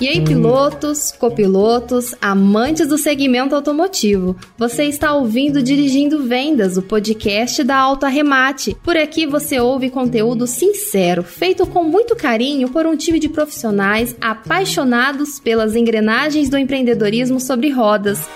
E aí, pilotos, copilotos, amantes do segmento automotivo, você está ouvindo Dirigindo Vendas, o podcast da Auto Arremate. Por aqui você ouve conteúdo sincero, feito com muito carinho por um time de profissionais apaixonados pelas engrenagens do empreendedorismo sobre rodas.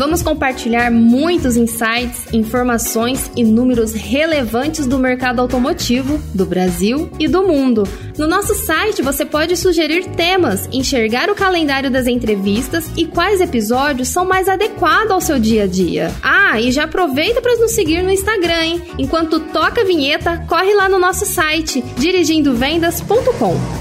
Vamos compartilhar muitos insights, informações e números relevantes do mercado automotivo, do Brasil e do mundo. No nosso site você pode sugerir temas, enxergar o calendário das entrevistas e quais episódios são mais adequados ao seu dia a dia. Ah, e já aproveita para nos seguir no Instagram, hein? Enquanto toca a vinheta, corre lá no nosso site dirigindovendas.com.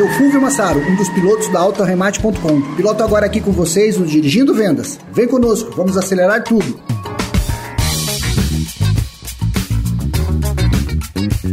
Aqui é o Fulvio Massaro, um dos pilotos da AutoRemate.com. Piloto agora aqui com vocês no Dirigindo Vendas. Vem conosco, vamos acelerar tudo.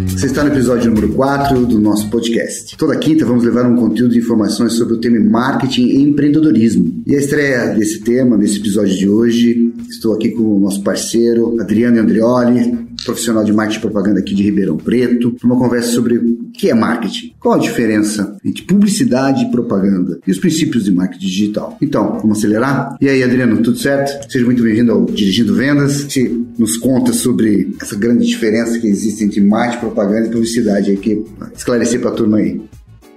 Você está no episódio número 4 do nosso podcast. Toda quinta vamos levar um conteúdo de informações sobre o tema marketing e empreendedorismo. E a estreia desse tema, nesse episódio de hoje, estou aqui com o nosso parceiro Adriano Andrioli, profissional de marketing e propaganda aqui de Ribeirão Preto, uma conversa sobre o que é marketing, qual a diferença entre publicidade e propaganda e os princípios de marketing digital. Então, vamos acelerar? E aí, Adriano, tudo certo? Seja muito bem-vindo ao Dirigindo Vendas. Você nos conta sobre essa grande diferença que existe entre marketing, propaganda e publicidade aí, que esclarecer para a turma aí.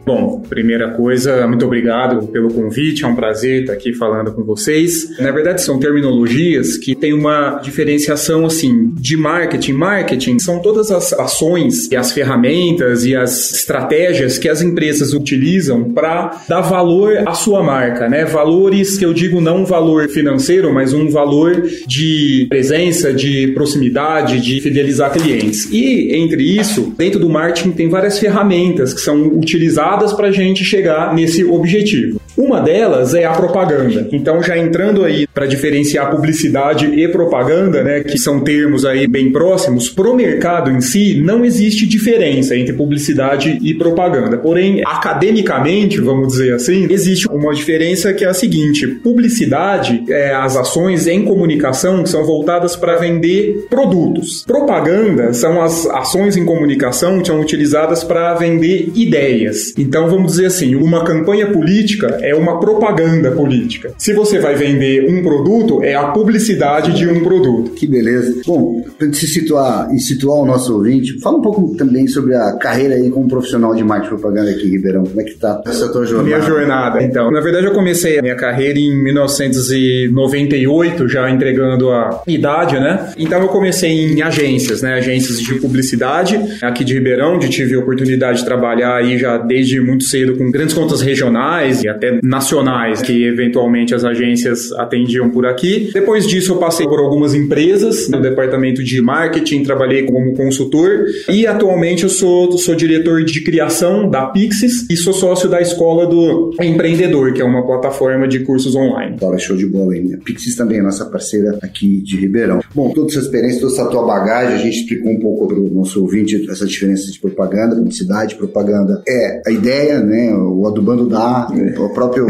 Bom, primeira coisa, muito obrigado pelo convite, é um prazer estar aqui falando com vocês. Na verdade, são terminologias que têm uma diferenciação assim de marketing. Marketing são todas as ações e as ferramentas e as estratégias que as empresas utilizam para dar valor à sua marca, né? Valores que eu digo não um valor financeiro, mas um valor de presença, de proximidade, de fidelizar clientes. E entre isso, dentro do marketing tem várias ferramentas que são utilizadas para a gente chegar nesse objetivo. Uma delas é a propaganda. Então, já entrando aí para diferenciar publicidade e propaganda, né, que são termos aí bem próximos, pro mercado em si não existe diferença entre publicidade e propaganda. Porém, academicamente, vamos dizer assim, existe uma diferença que é a seguinte: publicidade é as ações em comunicação que são voltadas para vender produtos. Propaganda são as ações em comunicação que são utilizadas para vender ideias. Então, vamos dizer assim, uma campanha política é uma propaganda política. Se você vai vender um produto, é a publicidade de um produto. Que beleza. Bom, para se situar e situar o nosso ouvinte, fala um pouco também sobre a carreira aí como profissional de marketing propaganda aqui em Ribeirão. Como é que tá essa tua jornada? Minha jornada. Então, na verdade, eu comecei a minha carreira em 1998, já entregando a idade, né? Então, eu comecei em agências, né? Agências de publicidade aqui de Ribeirão, onde tive a oportunidade de trabalhar aí já desde muito cedo com grandes contas regionais e até nacionais que eventualmente as agências atendiam por aqui. Depois disso eu passei por algumas empresas no departamento de marketing, trabalhei como consultor e atualmente eu sou, sou diretor de criação da Pixis e sou sócio da escola do empreendedor, que é uma plataforma de cursos online. Fala, show de bola aí. A Pixis também é nossa parceira aqui de Ribeirão. Bom, toda essa experiência, toda essa tua bagagem, a gente explicou um pouco para o nosso ouvinte essa diferença de propaganda, publicidade, propaganda é a ideia, né? O adubando dá, o próprio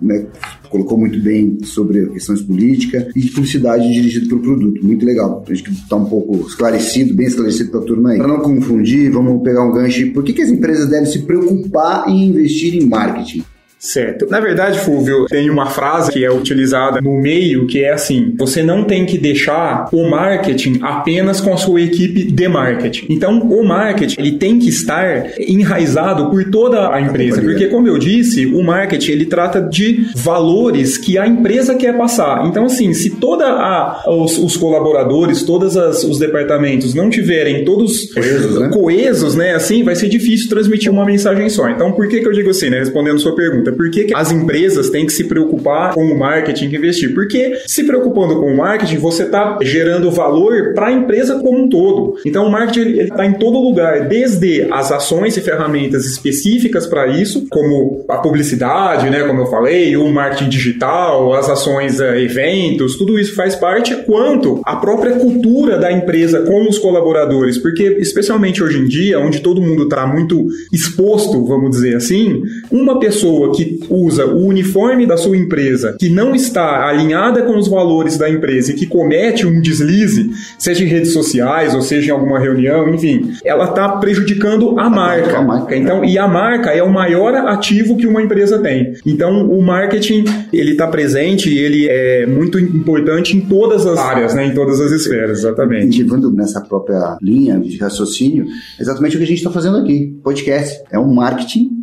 né, colocou muito bem sobre questões políticas e publicidade dirigida pelo produto. Muito legal. A gente está um pouco esclarecido, bem esclarecido para a turma aí. Para não confundir, vamos pegar um gancho. Por que, que as empresas devem se preocupar em investir em marketing? Certo. Na verdade, Fúvio, tem uma frase que é utilizada no meio que é assim: você não tem que deixar o marketing apenas com a sua equipe de marketing. Então, o marketing ele tem que estar enraizado por toda a empresa, porque como eu disse, o marketing ele trata de valores que a empresa quer passar. Então, assim, se toda a os, os colaboradores, todos os departamentos não tiverem todos coesos, né? coesos, né? Assim, vai ser difícil transmitir uma mensagem só. Então, por que que eu digo assim, né? Respondendo a sua pergunta: por que, que as empresas têm que se preocupar com o marketing e investir? Porque se preocupando com o marketing, você está gerando valor para a empresa como um todo. Então, o marketing está em todo lugar, desde as ações e ferramentas específicas para isso, como a publicidade, né, como eu falei, o marketing digital, as ações, eh, eventos, tudo isso faz parte, quanto a própria cultura da empresa com os colaboradores, porque especialmente hoje em dia, onde todo mundo está muito exposto, vamos dizer assim, uma pessoa que usa o uniforme da sua empresa, que não está alinhada com os valores da empresa e que comete um deslize, seja em redes sociais ou seja em alguma reunião, enfim, ela está prejudicando a marca. A marca. Então, e a marca é o maior ativo que uma empresa tem. Então, o marketing ele está presente e ele é muito importante em todas as áreas, né? Em todas as esferas, exatamente. Levando nessa própria linha de raciocínio, exatamente o que a gente está fazendo aqui, podcast. É um marketing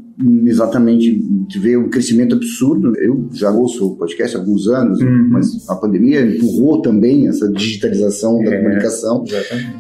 exatamente ver um crescimento absurdo. Eu já ouço podcast há alguns anos, uhum. mas a pandemia empurrou também essa digitalização da é, comunicação.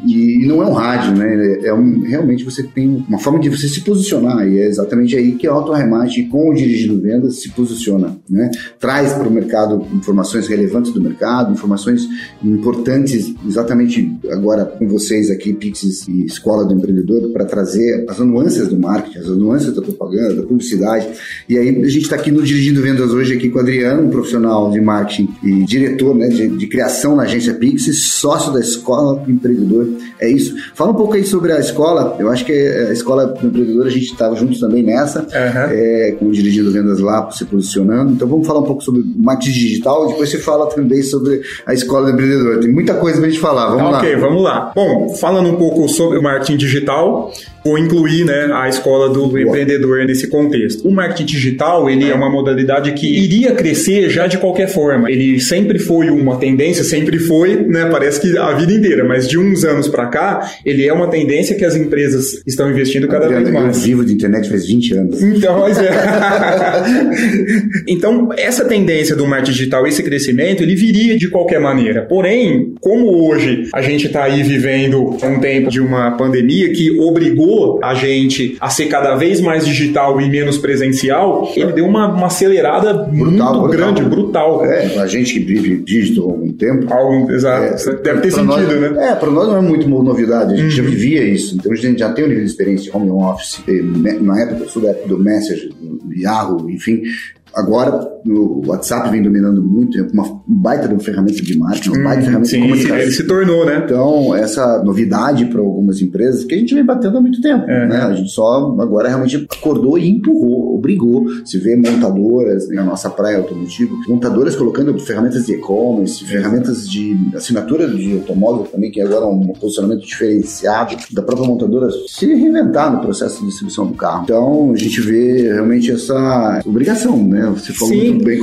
E, e, não é um rádio, né? É um, realmente você tem uma forma de você se posicionar e é exatamente aí que a auto-remate com o dirigido vendas se posiciona, né? Traz para o mercado informações relevantes do mercado, informações importantes exatamente agora com vocês aqui, Pixis e Escola do Empreendedor, para trazer as nuances do marketing, as nuances da propaganda, da publicidade. E aí a gente está aqui no Dirigindo Vendas hoje aqui com o Adriano, um profissional de marketing e diretor né, de, de criação na agência Pix, sócio da Escola do Empreendedor. É isso. Fala um pouco aí sobre a escola. Eu acho que a Escola do Empreendedor a gente estava juntos também nessa, uhum. é, com o Dirigindo Vendas lá se posicionando. Então vamos falar um pouco sobre marketing digital. Depois você fala também sobre a Escola do Empreendedor. Tem muita coisa para a gente falar. Vamos lá. Ok, vamos lá. Bom, falando um pouco sobre o marketing digital, vou incluir né, a Escola do Boa. Empreendedor nesse contexto. O marketing digital, ele é uma modalidade que iria crescer já de qualquer forma. Ele sempre foi uma tendência, sempre foi, né, parece que a vida inteira, mas de uns anos para cá, ele é uma tendência que as empresas estão investindo cada vez mais. Eu vivo de internet faz 20 anos. Então, mas é. então, essa tendência do marketing digital, esse crescimento, ele viria de qualquer maneira. Porém, como hoje a gente está aí vivendo um tempo de uma pandemia que obrigou a gente a ser cada vez mais digital e menos presencial, ele deu uma, uma acelerada brutal, muito brutal. grande, brutal. É, a gente que vive digital há algum tempo. Algum, exato. É, Deve ter sentido, nós, né? É, para nós não é muito novidade, a gente uhum. já vivia isso. Então a gente já tem um nível de experiência de home office. Na época, sou da época do Messenger, do Yahoo, enfim, Agora, o WhatsApp vem dominando muito, é uma baita de uma ferramenta de marketing, uma baita hum, ferramenta sim, de comunicação. Ele se tornou, né? Então, essa novidade para algumas empresas que a gente vem batendo há muito tempo. É. Né? A gente só agora realmente acordou e empurrou, obrigou. Se vê montadoras na nossa praia automotiva, montadoras colocando ferramentas de e-commerce, ferramentas de assinatura de automóvel também, que agora é um posicionamento diferenciado da própria montadora se reinventar no processo de distribuição do carro. Então, a gente vê realmente essa obrigação, né? Né? Você falou Sim. muito bem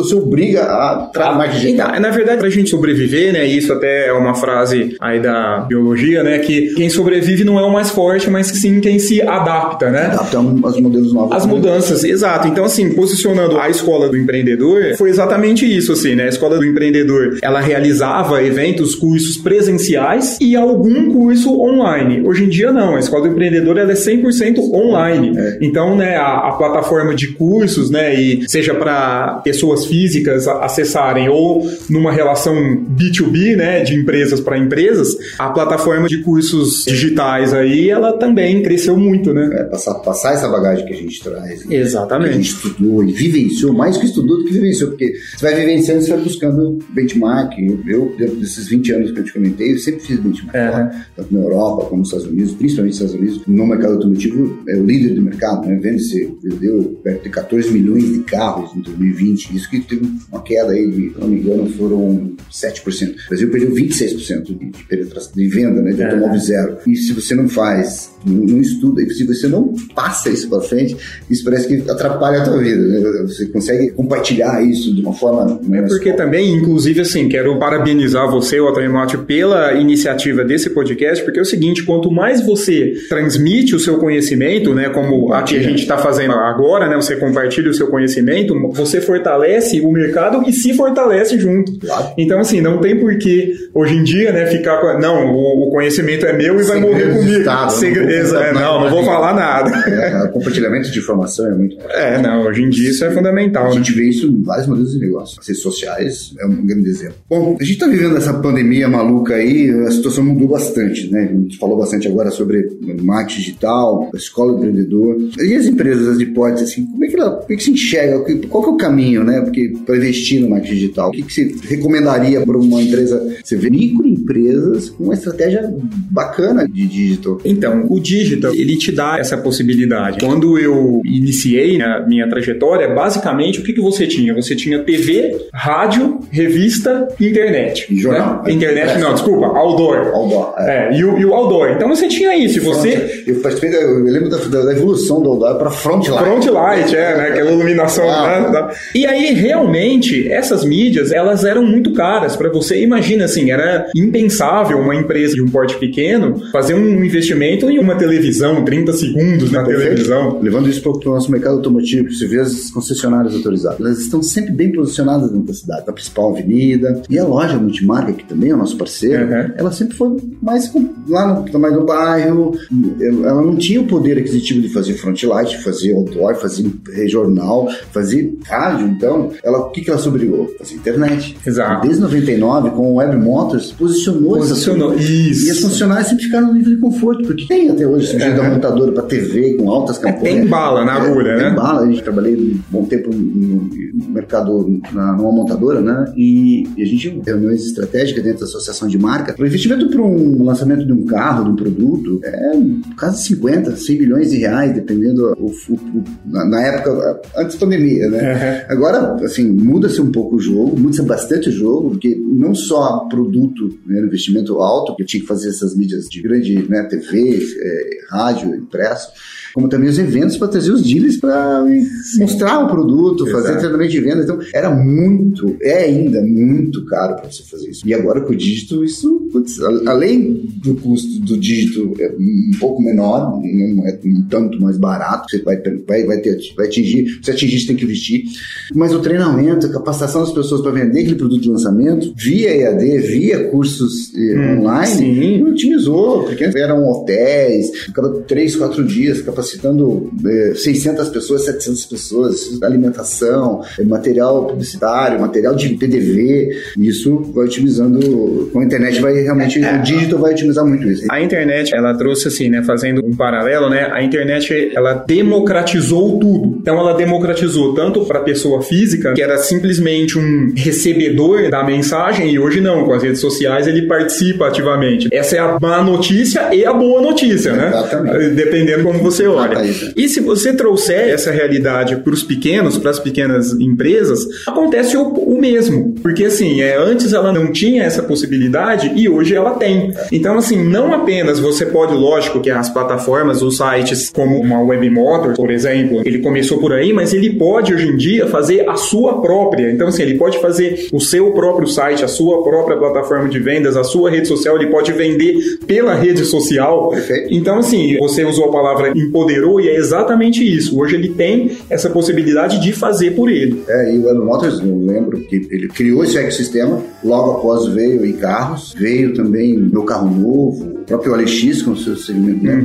você obriga a trabalhar mais digital. Então, na verdade, para a gente sobreviver, né? Isso até é uma frase aí da biologia, né? Que quem sobrevive não é o mais forte, mas sim quem se adapta, né? Adapta aos modelos novos. As né? mudanças, exato. Então, assim, posicionando a escola do empreendedor, foi exatamente isso, assim, né? A escola do empreendedor, ela realizava eventos, cursos presenciais e algum curso online. Hoje em dia, não. A escola do empreendedor, ela é 100% online. É. Então, né, a, a plataforma de cursos, né? Seja para pessoas físicas acessarem ou numa relação B2B, né, de empresas para empresas, a plataforma de cursos digitais aí, ela também cresceu muito, né? É, passar, passar essa bagagem que a gente traz. Né? Exatamente. Que a gente estudou e vivenciou, mais que estudou do que vivenciou, porque você vai vivenciando, você vai buscando benchmark. Eu, dentro desses 20 anos que eu te comentei, eu sempre fiz benchmark, é. tanto na Europa como nos Estados Unidos, principalmente nos Estados Unidos. No mercado automotivo, é o líder do mercado, né? Vende-se, vendeu perto de 14 milhões de carros em 2020. Isso que teve uma queda aí de, se não me engano, foram 7%. O Brasil perdeu 26% de, de de venda, né, de automóvel zero. E se você não faz, não, não estuda, e se você não passa isso para frente, isso parece que atrapalha a tua vida. Né? Você consegue compartilhar isso de uma forma... É porque também, inclusive, assim, quero parabenizar você, o Mate, pela iniciativa desse podcast, porque é o seguinte, quanto mais você transmite o seu conhecimento, né, como aqui a gente está fazendo agora, né, você compartilha o seu conhecimento você fortalece o mercado e se fortalece junto. Claro. Então, assim, não tem porquê hoje em dia, né, ficar com. Não, o, conhecimento é meu e vai morrer comigo. Estado, Segredo, não, é, não, não vou falar nada. É, compartilhamento de informação é muito importante. É, não, hoje em dia isso é fundamental. A né? gente vê isso em vários modelos de negócio. As redes sociais é um grande exemplo. Bom, a gente está vivendo essa pandemia maluca aí, a situação mudou bastante, né? A gente falou bastante agora sobre marketing digital, a escola do empreendedor. E as empresas, as hipóteses, assim, como é que ela, como é que se enxerga? Qual que é o caminho, né? Porque para investir no marketing digital, o que, que você recomendaria para uma empresa? Você vê microempresas com uma estratégia bacana de digital. Então, o digital, ele te dá essa possibilidade. Quando eu iniciei a minha trajetória, basicamente, o que, que você tinha? Você tinha TV, rádio, revista e internet. E jornal. Né? Internet, é. não, desculpa, outdoor. Outdoor, é. é e, o, e, o, outdoor. Então você tinha isso. Você... Eu, participei, eu lembro da, da evolução do outdoor para front light. Front light, é, né? Aquela iluminação. Ah. Né? E aí, realmente, essas mídias, elas eram muito caras para você. Imagina, assim, era impensável uma empresa de um porte pequeno fazer um investimento em uma televisão, 30 segundos na Perfeito. televisão. Levando isso para o nosso mercado automotivo, você vê as concessionárias autorizadas. Elas estão sempre bem posicionadas dentro da cidade, na principal avenida. E a loja multimarca, que também é o nosso parceiro, uhum. ela sempre foi mais lá no tamanho do bairro. Ela não tinha o poder aquisitivo de fazer front light, fazer outdoor, fazer regional, fazer rádio. Então, ela, o que, que ela se obrigou? Fazer internet. Exato. Desde 99, com o Web Motors, posicionou, posicionou isso. E as funcionárias sempre ficaram no nível de conforto, porque tem até hoje surgido é. da montadora para TV com altas campanhas. É, tem bala na agulha, é, né? Tem bala. A gente trabalhei um bom tempo no, mercado, na, numa montadora, né? E, e a gente reuniões estratégicas dentro da associação de marca. O investimento para um lançamento de um carro, de um produto, é quase 50, 100 milhões de reais, dependendo o, o, o, na, na, época, antes da pandemia, né? Uhum. Agora, assim, muda-se um pouco o jogo, muda-se bastante o jogo, porque não só produto, né, investimento alto, que eu tinha que fazer essas mídias de grande né, TV, é, rádio, impresso, como também os eventos para trazer os dealers para mostrar o produto, Exato. fazer treinamento de venda. Então, era muito, é ainda muito caro para você fazer isso. E agora com o dígito, isso, putz, além do custo do dígito é um pouco menor, não é um tanto mais barato, você vai, vai, vai, ter, vai atingir, você atingir, você tem que investir, mas o treinamento, a capacitação das pessoas para vender aquele produto de lançamento, via EAD, via cursos eh, hum, online, sim. otimizou, porque eram hotéis, cada três, quatro dias, capacitando é, 600 pessoas, 700 pessoas, alimentação, é, material publicitário, material de PDV, isso vai otimizando, com a internet vai realmente, é, o digital vai otimizar muito isso. A internet, ela trouxe assim, né, fazendo um paralelo, né, a internet, ela democratizou tudo. Então ela democratizou tanto para a pessoa física, que era simplesmente um recebedor da mensagem, e hoje não, com as redes sociais ele participa ativamente. Essa é a má notícia e a boa notícia, né? Exatamente. Dependendo como você olha. E se você trouxer essa realidade para os pequenos, para as pequenas empresas, acontece o, o, mesmo. Porque assim, é, antes ela não tinha essa possibilidade e hoje ela tem. Então, assim, não apenas você pode, lógico, que as plataformas, os sites, como uma Webmotor, por exemplo, ele começou por aí, mas ele pode hoje em dia fazer a sua própria. Então, assim, ele pode fazer o seu próprio site, a sua própria plataforma de vendas, a sua rede social, ele pode vender pela rede social. Perfeito. Então, assim, você usou a palavra empoderou e é exatamente isso. Hoje ele tem essa possibilidade de fazer por ele. É, e o Elon Motors, eu lembro que ele criou esse ecossistema, logo após veio em carros, veio também meu carro novo, próprio OLX com seu segmento, né,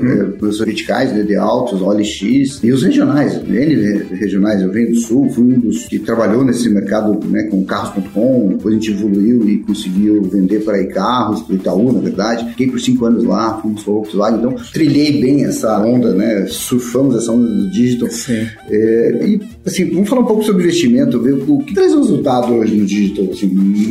uhum. os verticais né, de altos, OLX, e os regionais, N regionais, eu venho do Sul, fui um dos que trabalhou nesse mercado né, com carros.com, depois a gente evoluiu e conseguiu vender para carros, para Itaú, na verdade, fiquei por cinco anos lá, fomos para Volkswagen, então trilhei bem essa onda, né, surfamos essa onda do digital. Sim. É, e, assim, vamos falar um pouco sobre investimento, ver o que traz o resultado hoje no digital, assim,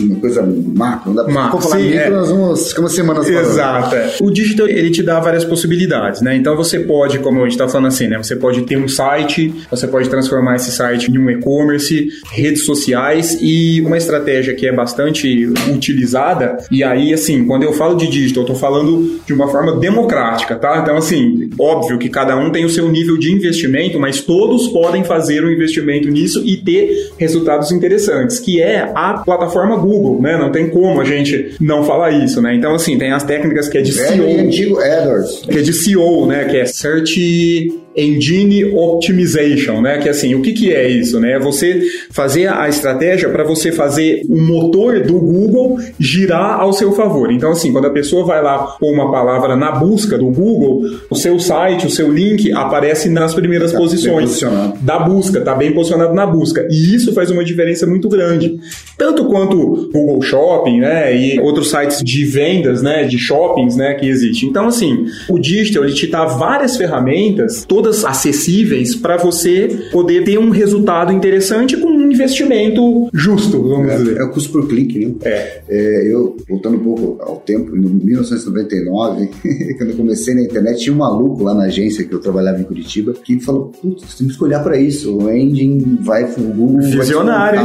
uma coisa macro, não dá para falar sim, é. nós vamos ficar uma semana Exato. É. O digital, ele te dá várias possibilidades, né? Então você pode, como a gente está falando assim, né? Você pode ter um site, você pode transformar esse site em um e-commerce, redes sociais e uma estratégia que é bastante utilizada. E aí, assim, quando eu falo de digital, eu tô falando de uma forma democrática, tá? Então, assim, óbvio que cada um tem o seu nível de investimento, mas todos podem fazer um investimento nisso e ter resultados interessantes, que é a plataforma Google, né? Não tem como a gente não falar isso, né? Então, assim, tem as técnicas que é de SEO. Antigo AdWords. Que é de SEO, né? Que é Search Engine Optimization, né? Que assim, o que, que é isso, né? É você fazer a estratégia para você fazer o motor do Google girar ao seu favor. Então, assim, quando a pessoa vai lá pôr uma palavra na busca do Google, o seu site, o seu link aparece nas primeiras tá posições da busca, tá bem posicionado na busca. E isso faz uma diferença muito grande. Tanto quanto Google Shopping, né? E outros sites de vendas, né? De shoppings, né? Que existe. Então, assim, o digital ele te dá várias ferramentas, todas todas acessíveis para você poder ter um resultado interessante com investimento justo, vamos é, dizer. É o custo por clique, né? É. é. Eu, voltando um pouco ao tempo, em 1999, quando eu comecei na internet, tinha um maluco lá na agência que eu trabalhava em Curitiba que falou: Putz, temos que olhar para isso. O engine vai pro Google. Visionário,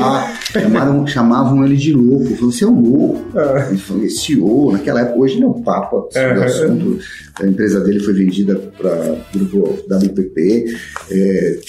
chamaram, chamavam ele de louco. Falou: Você é um louco. É. Ele falou: CEO, naquela época, hoje não é um papa sobre é. o assunto. A empresa dele foi vendida para o grupo WPP. É,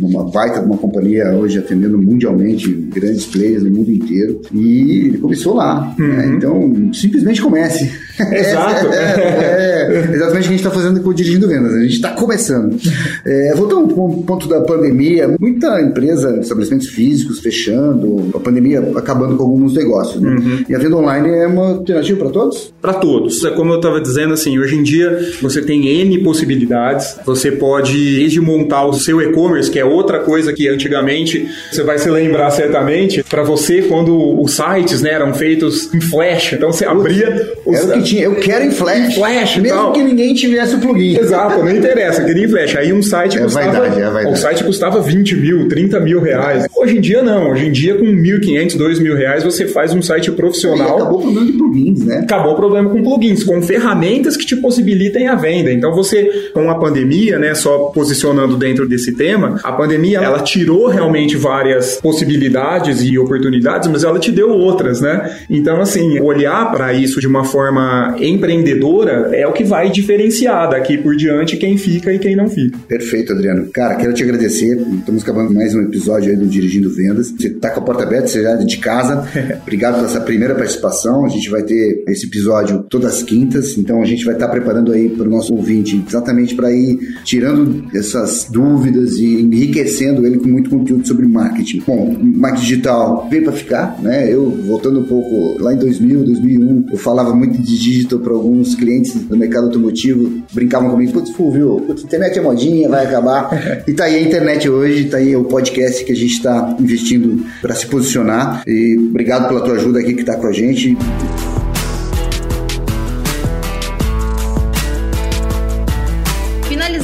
uma baita de uma companhia hoje atendendo mundialmente grandes players no mundo inteiro. E ele começou lá. Né? Uhum. Né? Então, simplesmente comece. Exato. é, é, exatamente o que a gente está fazendo com o Dirigindo Vendas. A gente está começando. É, voltando para um ponto da pandemia, muita empresa, estabelecimentos físicos fechando, a pandemia acabando com alguns negócios. Né? Uhum. E a venda online é uma alternativa para todos? Para todos. É como eu estava dizendo, assim, hoje em dia você tem N possibilidades. Você pode, desde montar o seu e-commerce, que é outra coisa que antigamente você vai se lembrar certamente, para você, quando os sites né, eram feitos em flash. Então você abria os. Era o que tinha. Eu quero em flash. Em flash, Mesmo tal. que ninguém tivesse o plugin. Exato, não interessa, eu queria em flash. Aí um site é custava. Vaidade, é vaidade. O site custava 20 mil, 30 mil reais. Hoje em dia não. Hoje em dia, com 1.500, 2 mil reais, você faz um site profissional. E acabou o problema de plugins, né? Acabou o problema com plugins, com ferramentas que te possibilitem a venda. Então você, com a pandemia, né, só posicionando dentro desse tema, a pandemia ela tirou realmente várias possibilidades e oportunidades, mas ela te deu outras, né? Então, assim, olhar para isso de uma forma empreendedora é o que vai diferenciar daqui por diante quem fica e quem não fica. Perfeito, Adriano. Cara, quero te agradecer. Estamos acabando mais um episódio aí do Dirigindo Vendas. Você tá com a porta aberta, você já é de casa. Obrigado por essa primeira participação. A gente vai ter esse episódio todas as quintas, então a gente vai estar tá preparando aí para o nosso ouvinte exatamente para ir tirando essas dúvidas e enriquecendo ele com muito conteúdo sobre marketing. Bom, marketing digital veio para ficar, né? Eu, voltando um pouco lá em 2000, 2001, eu falava muito de digital para alguns clientes do mercado automotivo, brincavam comigo, putz, viu, putz, internet é modinha, vai acabar. e tá aí a internet hoje, tá aí o podcast que a gente está investindo para se posicionar. E obrigado pela tua ajuda aqui que está com a gente.